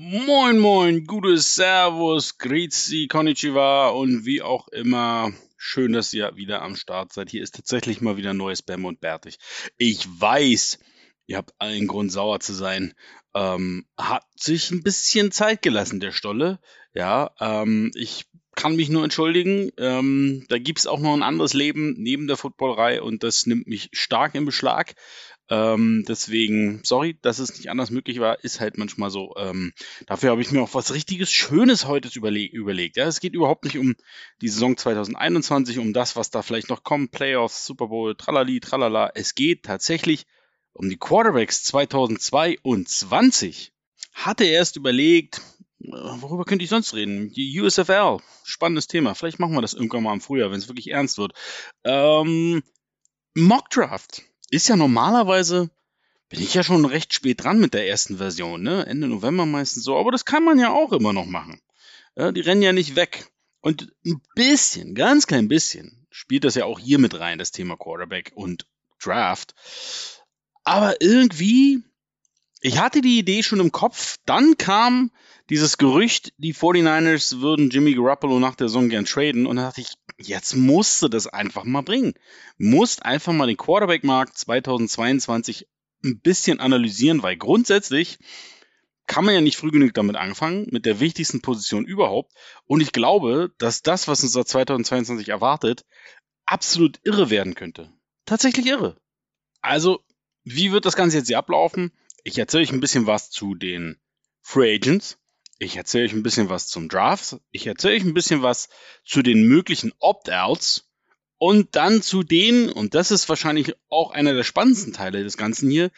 Moin, moin, gutes Servus, Grüezi, Konnichiwa und wie auch immer. Schön, dass ihr wieder am Start seid. Hier ist tatsächlich mal wieder neues Bam und Bärtig. Ich weiß, ihr habt allen Grund sauer zu sein. Ähm, hat sich ein bisschen Zeit gelassen, der Stolle. Ja, ähm, ich kann mich nur entschuldigen. Ähm, da gibt es auch noch ein anderes Leben neben der Footballerei und das nimmt mich stark in Beschlag. Ähm, deswegen, sorry, dass es nicht anders möglich war, ist halt manchmal so. Ähm, dafür habe ich mir auch was richtiges Schönes heute überle überlegt. Ja, es geht überhaupt nicht um die Saison 2021, um das, was da vielleicht noch kommt, Playoffs, Super Bowl, tralali, tralala. Es geht tatsächlich um die Quarterbacks 2022. Hatte erst überlegt, äh, worüber könnte ich sonst reden? Die USFL, spannendes Thema. Vielleicht machen wir das irgendwann mal im Frühjahr, wenn es wirklich ernst wird. Ähm, Mock Draft ist ja normalerweise, bin ich ja schon recht spät dran mit der ersten Version, ne? Ende November meistens so, aber das kann man ja auch immer noch machen. Ja, die rennen ja nicht weg. Und ein bisschen, ganz klein bisschen, spielt das ja auch hier mit rein, das Thema Quarterback und Draft. Aber irgendwie, ich hatte die Idee schon im Kopf, dann kam dieses Gerücht, die 49ers würden Jimmy Garoppolo nach der Saison gern traden und dann dachte ich, jetzt musst du das einfach mal bringen. Musst einfach mal den Quarterback-Markt 2022 ein bisschen analysieren, weil grundsätzlich kann man ja nicht früh genug damit anfangen, mit der wichtigsten Position überhaupt. Und ich glaube, dass das, was uns da 2022 erwartet, absolut irre werden könnte. Tatsächlich irre. Also, wie wird das Ganze jetzt hier ablaufen? Ich erzähle euch ein bisschen was zu den Free Agents. Ich erzähle euch ein bisschen was zum Draft. Ich erzähle euch ein bisschen was zu den möglichen Opt-outs. Und dann zu denen, und das ist wahrscheinlich auch einer der spannendsten Teile des Ganzen hier,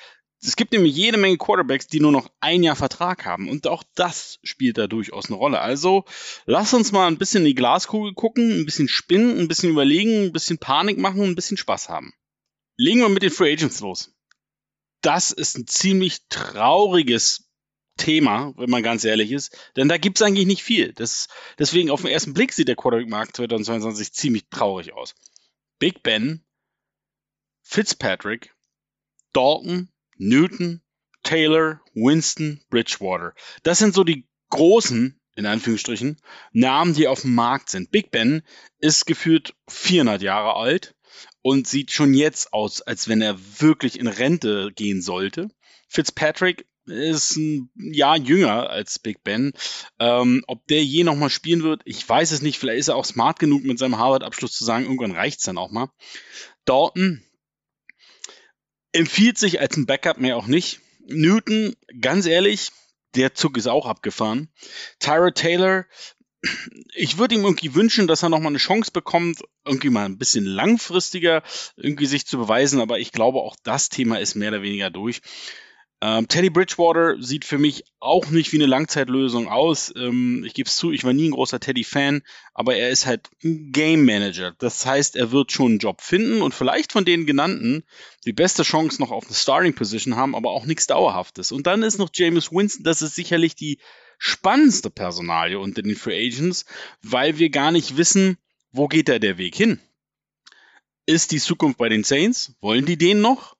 es gibt nämlich jede Menge Quarterbacks, die nur noch ein Jahr Vertrag haben. Und auch das spielt da durchaus eine Rolle. Also lasst uns mal ein bisschen in die Glaskugel gucken, ein bisschen spinnen, ein bisschen überlegen, ein bisschen Panik machen und ein bisschen Spaß haben. Legen wir mit den Free Agents los. Das ist ein ziemlich trauriges Thema, wenn man ganz ehrlich ist. Denn da gibt es eigentlich nicht viel. Das, deswegen auf den ersten Blick sieht der Quarterback-Markt 2022 ziemlich traurig aus. Big Ben, Fitzpatrick, Dalton, Newton, Taylor, Winston, Bridgewater. Das sind so die großen, in Anführungsstrichen, Namen, die auf dem Markt sind. Big Ben ist gefühlt 400 Jahre alt und sieht schon jetzt aus, als wenn er wirklich in Rente gehen sollte. Fitzpatrick ist ein Jahr jünger als Big Ben. Ähm, ob der je nochmal spielen wird, ich weiß es nicht. Vielleicht ist er auch smart genug mit seinem Harvard-Abschluss zu sagen, irgendwann reicht's dann auch mal. Dalton empfiehlt sich als ein Backup mehr auch nicht. Newton, ganz ehrlich, der Zug ist auch abgefahren. Tyra Taylor, ich würde ihm irgendwie wünschen, dass er nochmal eine Chance bekommt, irgendwie mal ein bisschen langfristiger irgendwie sich zu beweisen, aber ich glaube, auch das Thema ist mehr oder weniger durch. Ähm, Teddy Bridgewater sieht für mich auch nicht wie eine Langzeitlösung aus. Ähm, ich gebe es zu, ich war nie ein großer Teddy-Fan, aber er ist halt ein Game Manager. Das heißt, er wird schon einen Job finden und vielleicht von den genannten die beste Chance noch auf eine Starting Position haben, aber auch nichts Dauerhaftes. Und dann ist noch James Winston, das ist sicherlich die spannendste Personalie unter den Free Agents, weil wir gar nicht wissen, wo geht da der Weg hin. Ist die Zukunft bei den Saints? Wollen die den noch?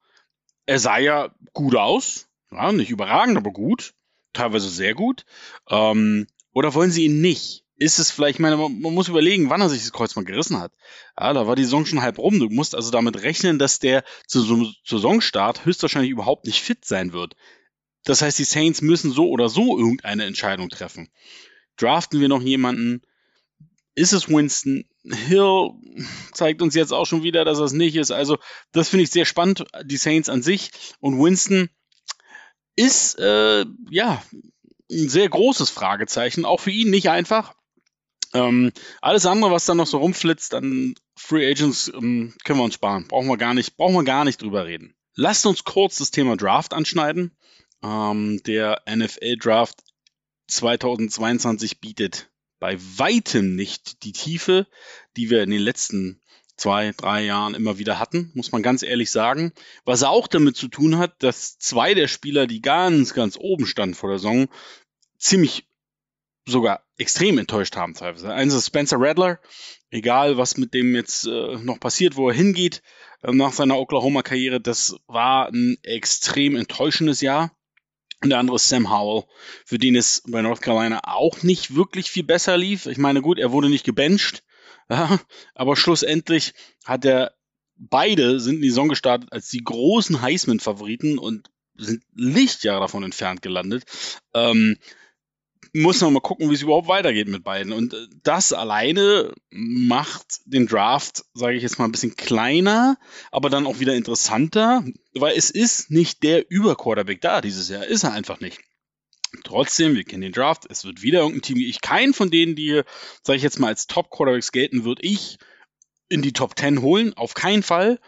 Er sah ja gut aus, ja, nicht überragend, aber gut. Teilweise sehr gut. Ähm, oder wollen sie ihn nicht? Ist es vielleicht, ich meine, man, muss überlegen, wann er sich das Kreuzband gerissen hat. Ja, da war die Saison schon halb rum. Du musst also damit rechnen, dass der zu, zu Saisonstart höchstwahrscheinlich überhaupt nicht fit sein wird. Das heißt, die Saints müssen so oder so irgendeine Entscheidung treffen. Draften wir noch jemanden? Ist es Winston? Hill zeigt uns jetzt auch schon wieder, dass es nicht ist. Also, das finde ich sehr spannend, die Saints an sich. Und Winston, ist äh, ja ein sehr großes Fragezeichen. Auch für ihn nicht einfach. Ähm, alles andere, was dann noch so rumflitzt an Free Agents, ähm, können wir uns sparen. Brauchen wir gar nicht, brauchen wir gar nicht drüber reden. Lasst uns kurz das Thema Draft anschneiden. Ähm, der NFL Draft 2022 bietet bei weitem nicht die Tiefe, die wir in den letzten zwei, drei Jahren immer wieder hatten, muss man ganz ehrlich sagen. Was auch damit zu tun hat, dass zwei der Spieler, die ganz, ganz oben standen vor der Saison, ziemlich sogar extrem enttäuscht haben teilweise. Eins ist Spencer Rattler, egal was mit dem jetzt äh, noch passiert, wo er hingeht äh, nach seiner Oklahoma-Karriere, das war ein extrem enttäuschendes Jahr. Und der andere ist Sam Howell, für den es bei North Carolina auch nicht wirklich viel besser lief. Ich meine, gut, er wurde nicht gebencht, ja, aber schlussendlich hat er beide sind in die Saison gestartet als die großen Heisman-Favoriten und sind Lichtjahre davon entfernt gelandet. Ähm, muss man mal gucken, wie es überhaupt weitergeht mit beiden. Und äh, das alleine macht den Draft, sage ich jetzt mal, ein bisschen kleiner, aber dann auch wieder interessanter, weil es ist nicht der Überquarterback da dieses Jahr. Ist er einfach nicht. Trotzdem, wir kennen den Draft, es wird wieder irgendein Team, ich keinen von denen, die, sage ich jetzt mal, als Top-Quarterbacks gelten, würde ich in die Top 10 holen, auf keinen Fall.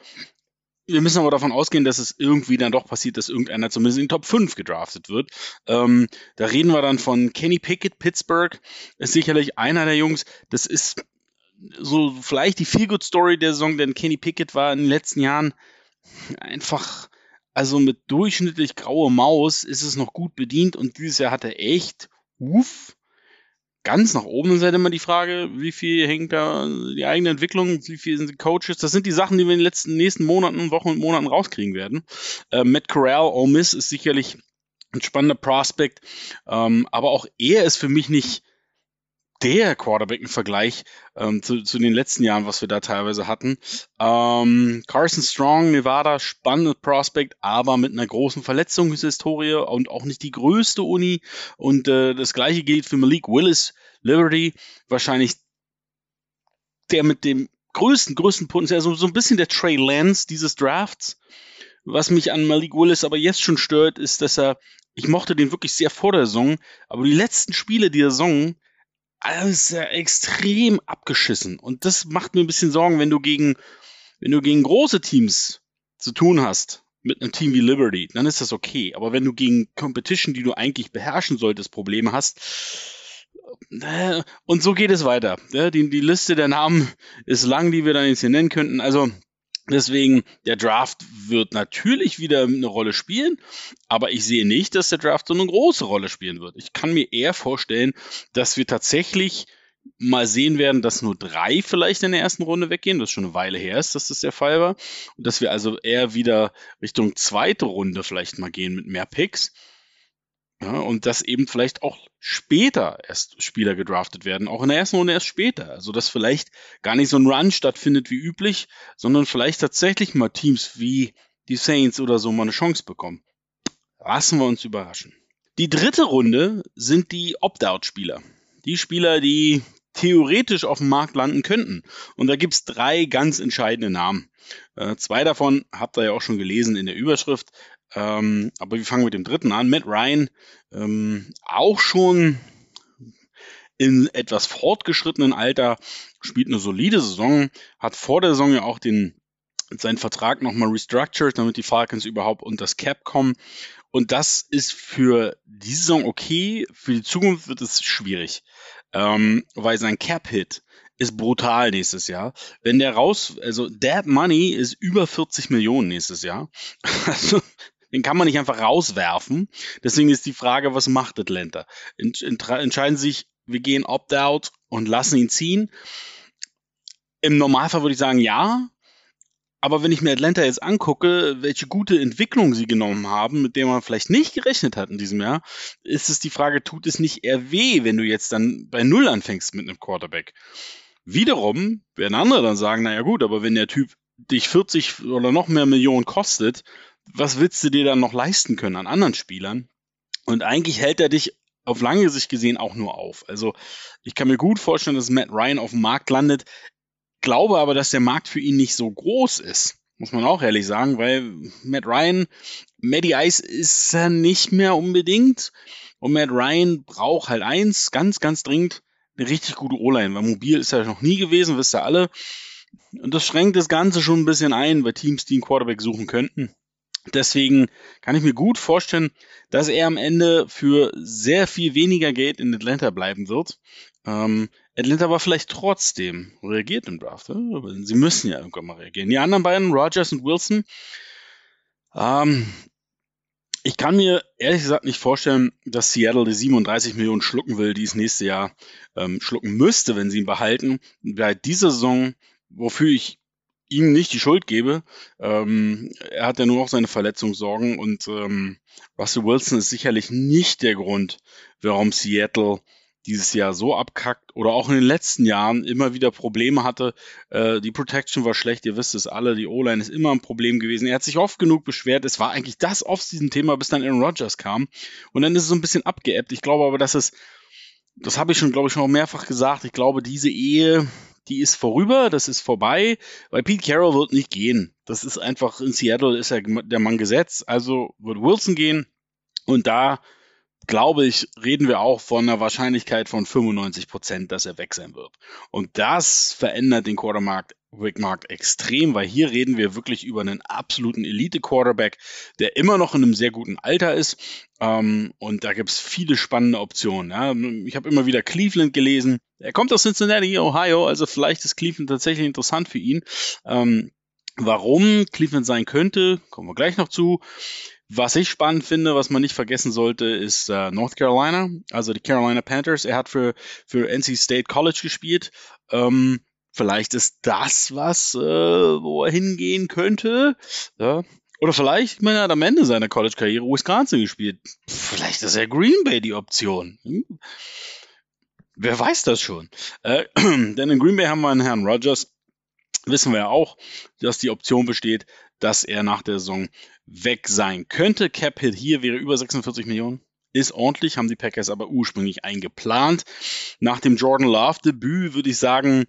Wir müssen aber davon ausgehen, dass es irgendwie dann doch passiert, dass irgendeiner zumindest in die Top 5 gedraftet wird. Ähm, da reden wir dann von Kenny Pickett, Pittsburgh, ist sicherlich einer der Jungs. Das ist so vielleicht die Feel-Good-Story der Saison, denn Kenny Pickett war in den letzten Jahren einfach, also mit durchschnittlich grauer Maus ist es noch gut bedient und dieses Jahr hat er echt, uff, ganz nach oben ist halt immer die Frage, wie viel hängt da die eigene Entwicklung, wie viel sind die Coaches. Das sind die Sachen, die wir in den letzten nächsten Monaten, Wochen und Monaten rauskriegen werden. Äh, Matt Corral, Ole Miss ist sicherlich ein spannender Prospect, ähm, aber auch er ist für mich nicht der Quarterback im Vergleich ähm, zu, zu den letzten Jahren, was wir da teilweise hatten. Ähm, Carson Strong, Nevada, spannende Prospect, aber mit einer großen Verletzungshistorie und auch nicht die größte Uni. Und äh, das gleiche gilt für Malik Willis, Liberty, wahrscheinlich der mit dem größten, größten Potenzial, also so ein bisschen der Trey Lance dieses Drafts. Was mich an Malik Willis aber jetzt schon stört, ist, dass er, ich mochte den wirklich sehr vor der Saison, aber die letzten Spiele der Saison alles ja extrem abgeschissen. Und das macht mir ein bisschen Sorgen, wenn du gegen, wenn du gegen große Teams zu tun hast, mit einem Team wie Liberty, dann ist das okay. Aber wenn du gegen Competition, die du eigentlich beherrschen solltest, Probleme hast, äh, und so geht es weiter. Die, die Liste der Namen ist lang, die wir dann jetzt hier nennen könnten. Also, Deswegen, der Draft wird natürlich wieder eine Rolle spielen, aber ich sehe nicht, dass der Draft so eine große Rolle spielen wird. Ich kann mir eher vorstellen, dass wir tatsächlich mal sehen werden, dass nur drei vielleicht in der ersten Runde weggehen, das schon eine Weile her ist, dass das der Fall war. Und dass wir also eher wieder Richtung zweite Runde vielleicht mal gehen mit mehr Picks. Ja, und dass eben vielleicht auch später erst Spieler gedraftet werden, auch in der ersten Runde erst später. Also dass vielleicht gar nicht so ein Run stattfindet wie üblich, sondern vielleicht tatsächlich mal Teams wie die Saints oder so mal eine Chance bekommen. Lassen wir uns überraschen. Die dritte Runde sind die Opt-out-Spieler. Die Spieler, die theoretisch auf dem Markt landen könnten. Und da gibt's drei ganz entscheidende Namen. Äh, zwei davon habt ihr ja auch schon gelesen in der Überschrift. Ähm, aber wir fangen mit dem dritten an. Matt Ryan, ähm, auch schon in etwas fortgeschrittenen Alter, spielt eine solide Saison, hat vor der Saison ja auch den seinen Vertrag nochmal restructured, damit die Falcons überhaupt unter das Cap kommen. Und das ist für die Saison okay, für die Zukunft wird es schwierig, ähm, weil sein Cap-Hit ist brutal nächstes Jahr. Wenn der raus, also Dead Money ist über 40 Millionen nächstes Jahr. Also den kann man nicht einfach rauswerfen. Deswegen ist die Frage, was macht Atlanta? Entscheiden sich, wir gehen Opt-out und lassen ihn ziehen. Im Normalfall würde ich sagen, ja. Aber wenn ich mir Atlanta jetzt angucke, welche gute Entwicklung sie genommen haben, mit der man vielleicht nicht gerechnet hat in diesem Jahr, ist es die Frage, tut es nicht eher weh, wenn du jetzt dann bei Null anfängst mit einem Quarterback? Wiederum werden andere dann sagen, naja gut, aber wenn der Typ dich 40 oder noch mehr Millionen kostet, was willst du dir dann noch leisten können an anderen Spielern? Und eigentlich hält er dich auf lange Sicht gesehen auch nur auf. Also ich kann mir gut vorstellen, dass Matt Ryan auf dem Markt landet, glaube aber, dass der Markt für ihn nicht so groß ist. Muss man auch ehrlich sagen, weil Matt Ryan, Matty Ice ist er nicht mehr unbedingt. Und Matt Ryan braucht halt eins, ganz, ganz dringend, eine richtig gute O-Line, weil mobil ist er noch nie gewesen, wisst ihr alle. Und das schränkt das Ganze schon ein bisschen ein bei Teams, die einen Quarterback suchen könnten. Deswegen kann ich mir gut vorstellen, dass er am Ende für sehr viel weniger Geld in Atlanta bleiben wird. Ähm, Atlanta war vielleicht trotzdem reagiert im Draft. Ne? Sie müssen ja irgendwann mal reagieren. Die anderen beiden, Rogers und Wilson, ähm, ich kann mir ehrlich gesagt nicht vorstellen, dass Seattle die 37 Millionen schlucken will, die es nächste Jahr ähm, schlucken müsste, wenn sie ihn behalten. Bei dieser Saison, wofür ich ihm nicht die Schuld gebe. Ähm, er hat ja nur auch seine Verletzungssorgen und ähm, Russell Wilson ist sicherlich nicht der Grund, warum Seattle dieses Jahr so abkackt oder auch in den letzten Jahren immer wieder Probleme hatte. Äh, die Protection war schlecht, ihr wisst es alle, die O-Line ist immer ein Problem gewesen. Er hat sich oft genug beschwert, es war eigentlich das Off-Season-Thema, bis dann Aaron Rodgers kam und dann ist es so ein bisschen abgeebbt. Ich glaube aber, dass es, das habe ich schon, glaube ich, schon mehrfach gesagt, ich glaube, diese Ehe die ist vorüber, das ist vorbei, weil Pete Carroll wird nicht gehen. Das ist einfach, in Seattle ist er der Mann Gesetz, also wird Wilson gehen und da glaube ich, reden wir auch von einer Wahrscheinlichkeit von 95 Prozent, dass er weg sein wird. Und das verändert den Quartermarkt Wickmark extrem, weil hier reden wir wirklich über einen absoluten Elite-Quarterback, der immer noch in einem sehr guten Alter ist. Ähm, und da gibt es viele spannende Optionen. Ja. Ich habe immer wieder Cleveland gelesen. Er kommt aus Cincinnati, Ohio, also vielleicht ist Cleveland tatsächlich interessant für ihn. Ähm, warum Cleveland sein könnte, kommen wir gleich noch zu. Was ich spannend finde, was man nicht vergessen sollte, ist äh, North Carolina, also die Carolina Panthers. Er hat für, für NC State College gespielt. Ähm, Vielleicht ist das was, äh, wo er hingehen könnte. Ja. Oder vielleicht, ich meine, er hat am Ende seiner College-Karriere Wisconsin gespielt. Vielleicht ist er Green Bay die Option. Hm. Wer weiß das schon? Äh, denn in Green Bay haben wir einen Herrn Rogers. Wissen wir ja auch, dass die Option besteht, dass er nach der Saison weg sein könnte. Cap Hit hier wäre über 46 Millionen. Ist ordentlich, haben die Packers aber ursprünglich eingeplant. Nach dem Jordan Love Debüt würde ich sagen,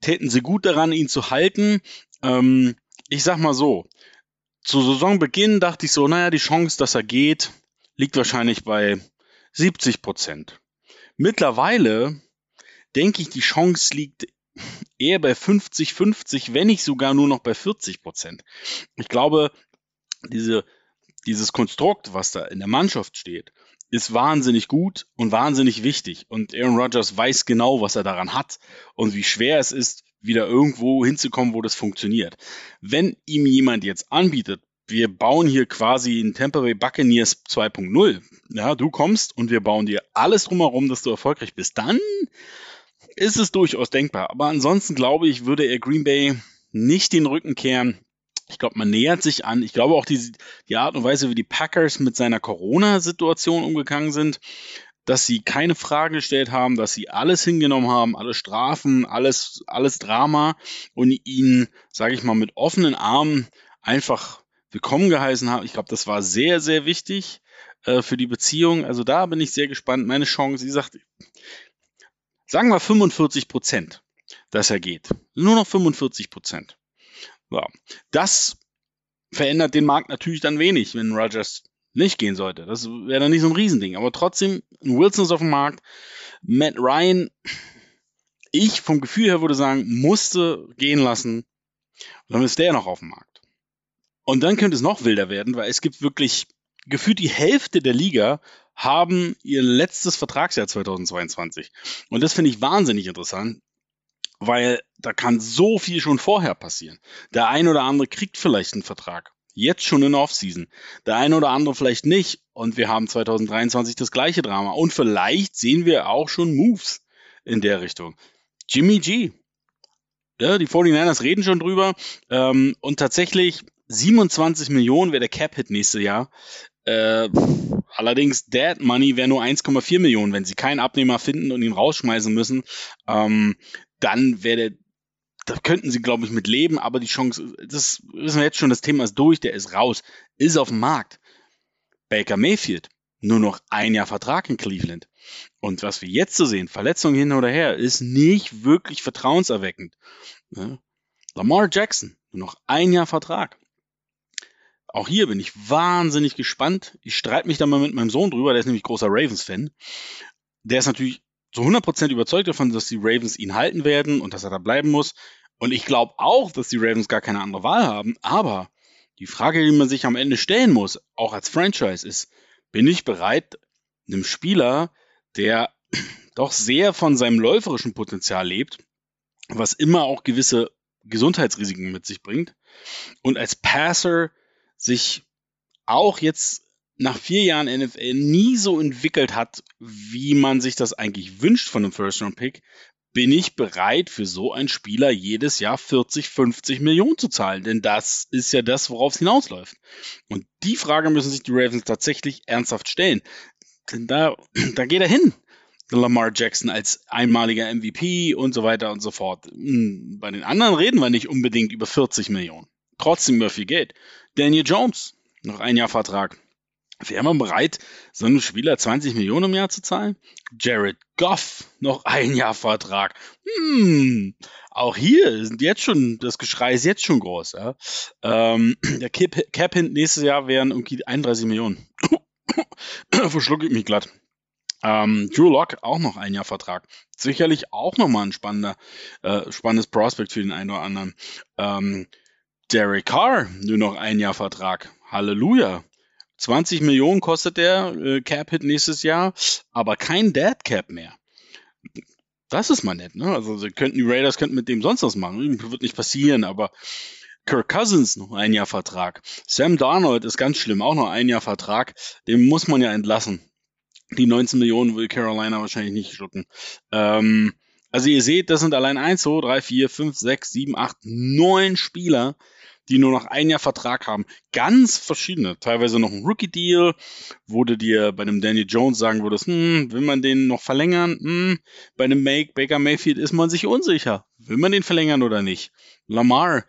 täten sie gut daran, ihn zu halten. Ähm, ich sag mal so, zu Saisonbeginn dachte ich so, naja, die Chance, dass er geht, liegt wahrscheinlich bei 70 Prozent. Mittlerweile denke ich, die Chance liegt eher bei 50, 50, wenn nicht sogar nur noch bei 40 Prozent. Ich glaube, diese, dieses Konstrukt, was da in der Mannschaft steht, ist wahnsinnig gut und wahnsinnig wichtig. Und Aaron Rodgers weiß genau, was er daran hat und wie schwer es ist, wieder irgendwo hinzukommen, wo das funktioniert. Wenn ihm jemand jetzt anbietet, wir bauen hier quasi ein Tampa Bay Buccaneers 2.0. Ja, du kommst und wir bauen dir alles drumherum, dass du erfolgreich bist. Dann ist es durchaus denkbar. Aber ansonsten glaube ich, würde er Green Bay nicht den Rücken kehren. Ich glaube, man nähert sich an. Ich glaube auch die, die Art und Weise, wie die Packers mit seiner Corona-Situation umgegangen sind, dass sie keine Fragen gestellt haben, dass sie alles hingenommen haben, alle Strafen, alles, alles Drama und ihn, sage ich mal, mit offenen Armen einfach willkommen geheißen haben. Ich glaube, das war sehr, sehr wichtig äh, für die Beziehung. Also da bin ich sehr gespannt. Meine Chance, sie sagt, sagen wir 45 Prozent, dass er geht. Nur noch 45 Prozent. Ja, das verändert den Markt natürlich dann wenig, wenn Rogers nicht gehen sollte. Das wäre dann nicht so ein Riesending. Aber trotzdem, Wilson ist auf dem Markt. Matt Ryan, ich vom Gefühl her würde sagen, musste gehen lassen. Und dann ist der noch auf dem Markt. Und dann könnte es noch wilder werden, weil es gibt wirklich gefühlt die Hälfte der Liga haben ihr letztes Vertragsjahr 2022. Und das finde ich wahnsinnig interessant, weil da kann so viel schon vorher passieren. Der ein oder andere kriegt vielleicht einen Vertrag. Jetzt schon in Offseason. Der eine oder andere vielleicht nicht. Und wir haben 2023 das gleiche Drama. Und vielleicht sehen wir auch schon Moves in der Richtung. Jimmy G. Ja, die 49ers reden schon drüber. Ähm, und tatsächlich 27 Millionen wäre der Cap-Hit nächstes Jahr. Äh, allerdings Dead Money wäre nur 1,4 Millionen, wenn sie keinen Abnehmer finden und ihn rausschmeißen müssen. Ähm, dann wäre der, da könnten sie, glaube ich, mit leben, aber die Chance, das wissen wir jetzt schon, das Thema ist durch, der ist raus, ist auf dem Markt. Baker Mayfield, nur noch ein Jahr Vertrag in Cleveland. Und was wir jetzt so sehen, Verletzung hin oder her, ist nicht wirklich vertrauenserweckend. Ja. Lamar Jackson, nur noch ein Jahr Vertrag. Auch hier bin ich wahnsinnig gespannt. Ich streite mich da mal mit meinem Sohn drüber, der ist nämlich großer Ravens-Fan. Der ist natürlich zu 100% überzeugt davon, dass die Ravens ihn halten werden und dass er da bleiben muss. Und ich glaube auch, dass die Ravens gar keine andere Wahl haben. Aber die Frage, die man sich am Ende stellen muss, auch als Franchise, ist, bin ich bereit, einem Spieler, der doch sehr von seinem läuferischen Potenzial lebt, was immer auch gewisse Gesundheitsrisiken mit sich bringt, und als Passer sich auch jetzt nach vier Jahren NFL nie so entwickelt hat, wie man sich das eigentlich wünscht von einem First-Round-Pick, bin ich bereit, für so einen Spieler jedes Jahr 40, 50 Millionen zu zahlen? Denn das ist ja das, worauf es hinausläuft. Und die Frage müssen sich die Ravens tatsächlich ernsthaft stellen. Denn da, da geht er hin. Lamar Jackson als einmaliger MVP und so weiter und so fort. Hm, bei den anderen reden wir nicht unbedingt über 40 Millionen. Trotzdem über viel Geld. Daniel Jones, noch ein Jahr Vertrag. Wäre man bereit, so einem Spieler 20 Millionen im Jahr zu zahlen? Jared Goff, noch ein Jahr Vertrag. Hm, auch hier sind jetzt schon, das Geschrei ist jetzt schon groß. Ja? Ähm, der Cap-Hint nächstes Jahr wären irgendwie 31 Millionen. Verschlucke ich mich glatt. Ähm, Drew Lock auch noch ein Jahr Vertrag. Sicherlich auch nochmal ein spannender, äh, spannendes Prospect für den einen oder anderen. Ähm, Derek Carr, nur noch ein Jahr Vertrag. Halleluja. 20 Millionen kostet der äh, Cap-Hit nächstes Jahr, aber kein Dead Cap mehr. Das ist mal nett, ne? Also sie könnten die Raiders könnten mit dem sonst was machen. Wird nicht passieren, aber Kirk Cousins noch ein Jahr Vertrag. Sam Darnold ist ganz schlimm, auch noch ein Jahr Vertrag. Den muss man ja entlassen. Die 19 Millionen will Carolina wahrscheinlich nicht schlucken. Ähm, also ihr seht, das sind allein 1, 2, 3, 4, 5, 6, 7, 8, 9 Spieler, die nur noch ein Jahr Vertrag haben. Ganz verschiedene. Teilweise noch ein Rookie-Deal, wo du dir bei einem Danny Jones sagen würdest, hm, will man den noch verlängern? Hm, bei einem Make, Baker Mayfield ist man sich unsicher. Will man den verlängern oder nicht? Lamar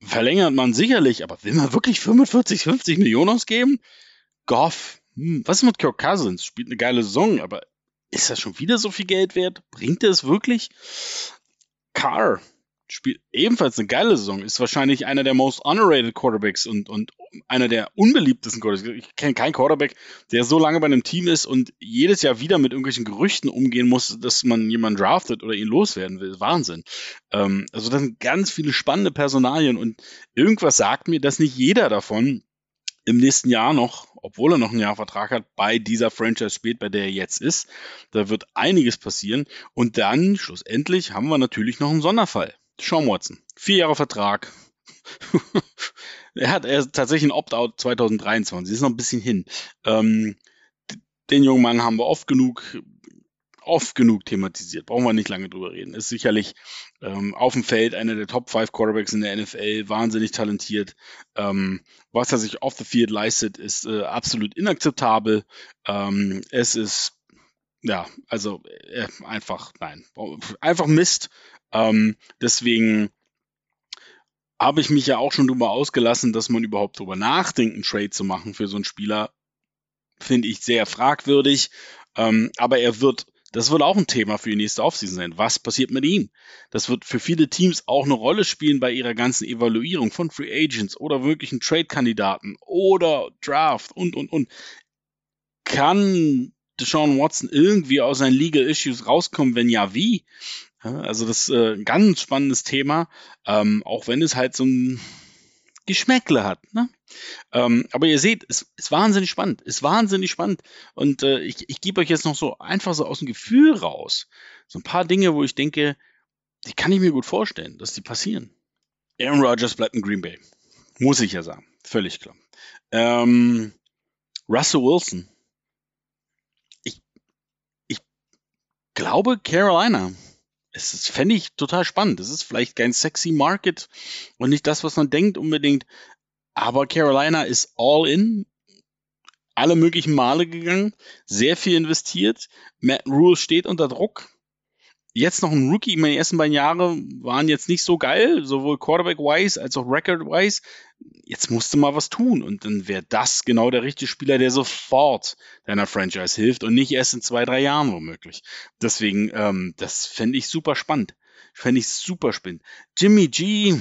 verlängert man sicherlich, aber will man wirklich 45, 50 Millionen ausgeben? Goff, hm, was ist mit Kirk Cousins? Spielt eine geile Saison, aber ist das schon wieder so viel Geld wert? Bringt er es wirklich? Carr, spielt ebenfalls eine geile Saison, ist wahrscheinlich einer der most underrated Quarterbacks und, und einer der unbeliebtesten Quarterbacks. Ich kenne keinen Quarterback, der so lange bei einem Team ist und jedes Jahr wieder mit irgendwelchen Gerüchten umgehen muss, dass man jemanden draftet oder ihn loswerden will. Wahnsinn. Ähm, also das sind ganz viele spannende Personalien und irgendwas sagt mir, dass nicht jeder davon im nächsten Jahr noch, obwohl er noch ein Jahr Vertrag hat, bei dieser Franchise spielt, bei der er jetzt ist. Da wird einiges passieren. Und dann, schlussendlich, haben wir natürlich noch einen Sonderfall. Sean Watson. Vier Jahre Vertrag. er hat er tatsächlich ein Opt-out 2023. Ist noch ein bisschen hin. Ähm, den jungen Mann haben wir oft genug, oft genug thematisiert. Brauchen wir nicht lange drüber reden. Ist sicherlich ähm, auf dem Feld einer der Top 5 Quarterbacks in der NFL. Wahnsinnig talentiert. Ähm, was er sich off the field leistet, ist äh, absolut inakzeptabel. Ähm, es ist ja, also äh, einfach, nein, einfach Mist. Ähm, deswegen habe ich mich ja auch schon darüber ausgelassen, dass man überhaupt darüber nachdenkt, einen Trade zu machen für so einen Spieler. Finde ich sehr fragwürdig. Ähm, aber er wird, das wird auch ein Thema für die nächste Offseason sein. Was passiert mit ihm? Das wird für viele Teams auch eine Rolle spielen bei ihrer ganzen Evaluierung von Free Agents oder wirklichen Trade-Kandidaten oder Draft und, und, und. Kann Deshaun Watson irgendwie aus seinen Legal Issues rauskommen? Wenn ja, wie? Also das ist äh, ein ganz spannendes Thema, ähm, auch wenn es halt so ein Geschmäckle hat. Ne? Ähm, aber ihr seht, es ist wahnsinnig spannend, ist wahnsinnig spannend. Und äh, ich, ich gebe euch jetzt noch so einfach so aus dem Gefühl raus, so ein paar Dinge, wo ich denke, die kann ich mir gut vorstellen, dass die passieren. Aaron Rodgers bleibt in Green Bay. Muss ich ja sagen. Völlig klar. Ähm, Russell Wilson. Ich, ich glaube Carolina es ist, fände ich total spannend. Es ist vielleicht kein sexy Market und nicht das, was man denkt unbedingt. Aber Carolina ist all in, alle möglichen Male gegangen, sehr viel investiert. Matt Rule steht unter Druck jetzt noch ein Rookie. Meine ersten beiden Jahre waren jetzt nicht so geil, sowohl Quarterback-wise als auch Record-wise. Jetzt musste mal was tun und dann wäre das genau der richtige Spieler, der sofort deiner Franchise hilft und nicht erst in zwei, drei Jahren womöglich. Deswegen, ähm, das fände ich super spannend. Fände ich super spannend. Jimmy G,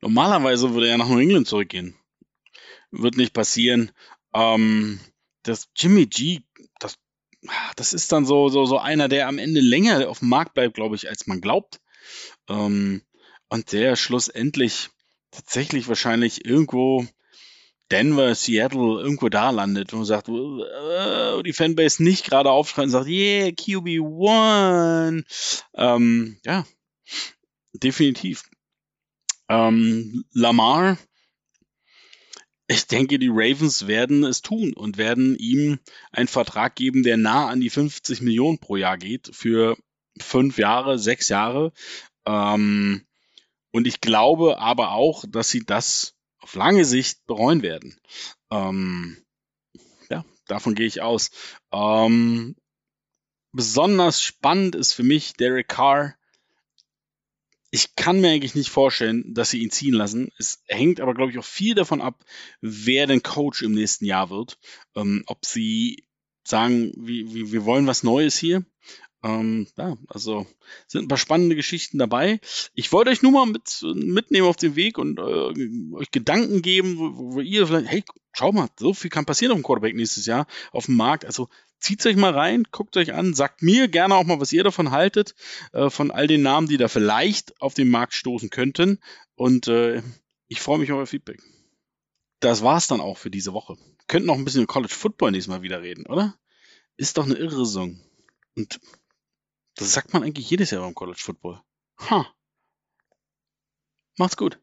normalerweise würde er nach New England zurückgehen. Wird nicht passieren. Ähm, das Jimmy G, das das ist dann so, so, so einer, der am Ende länger auf dem Markt bleibt, glaube ich, als man glaubt. Ähm, und der schlussendlich tatsächlich wahrscheinlich irgendwo Denver, Seattle, irgendwo da landet und sagt, äh, die Fanbase nicht gerade aufschreit und sagt, yeah, QB1. Ähm, ja, definitiv. Ähm, Lamar ich denke, die Ravens werden es tun und werden ihm einen Vertrag geben, der nah an die 50 Millionen pro Jahr geht für fünf Jahre, sechs Jahre. Ähm, und ich glaube aber auch, dass sie das auf lange Sicht bereuen werden. Ähm, ja, davon gehe ich aus. Ähm, besonders spannend ist für mich Derek Carr. Ich kann mir eigentlich nicht vorstellen, dass sie ihn ziehen lassen. Es hängt aber, glaube ich, auch viel davon ab, wer denn Coach im nächsten Jahr wird. Ähm, ob sie sagen, wir, wir wollen was Neues hier ähm, ja, also sind ein paar spannende Geschichten dabei. Ich wollte euch nur mal mit, mitnehmen auf den Weg und äh, euch Gedanken geben, wo, wo, ihr vielleicht, hey, schau mal, so viel kann passieren auf dem Quarterback nächstes Jahr auf dem Markt. Also zieht euch mal rein, guckt euch an, sagt mir gerne auch mal, was ihr davon haltet, äh, von all den Namen, die da vielleicht auf den Markt stoßen könnten. Und äh, ich freue mich auf euer Feedback. Das war's dann auch für diese Woche. Könnten noch ein bisschen College Football nächstes Mal wieder reden, oder? Ist doch eine irre Saison. Und das sagt man eigentlich jedes Jahr beim College Football. Ha. Macht's gut.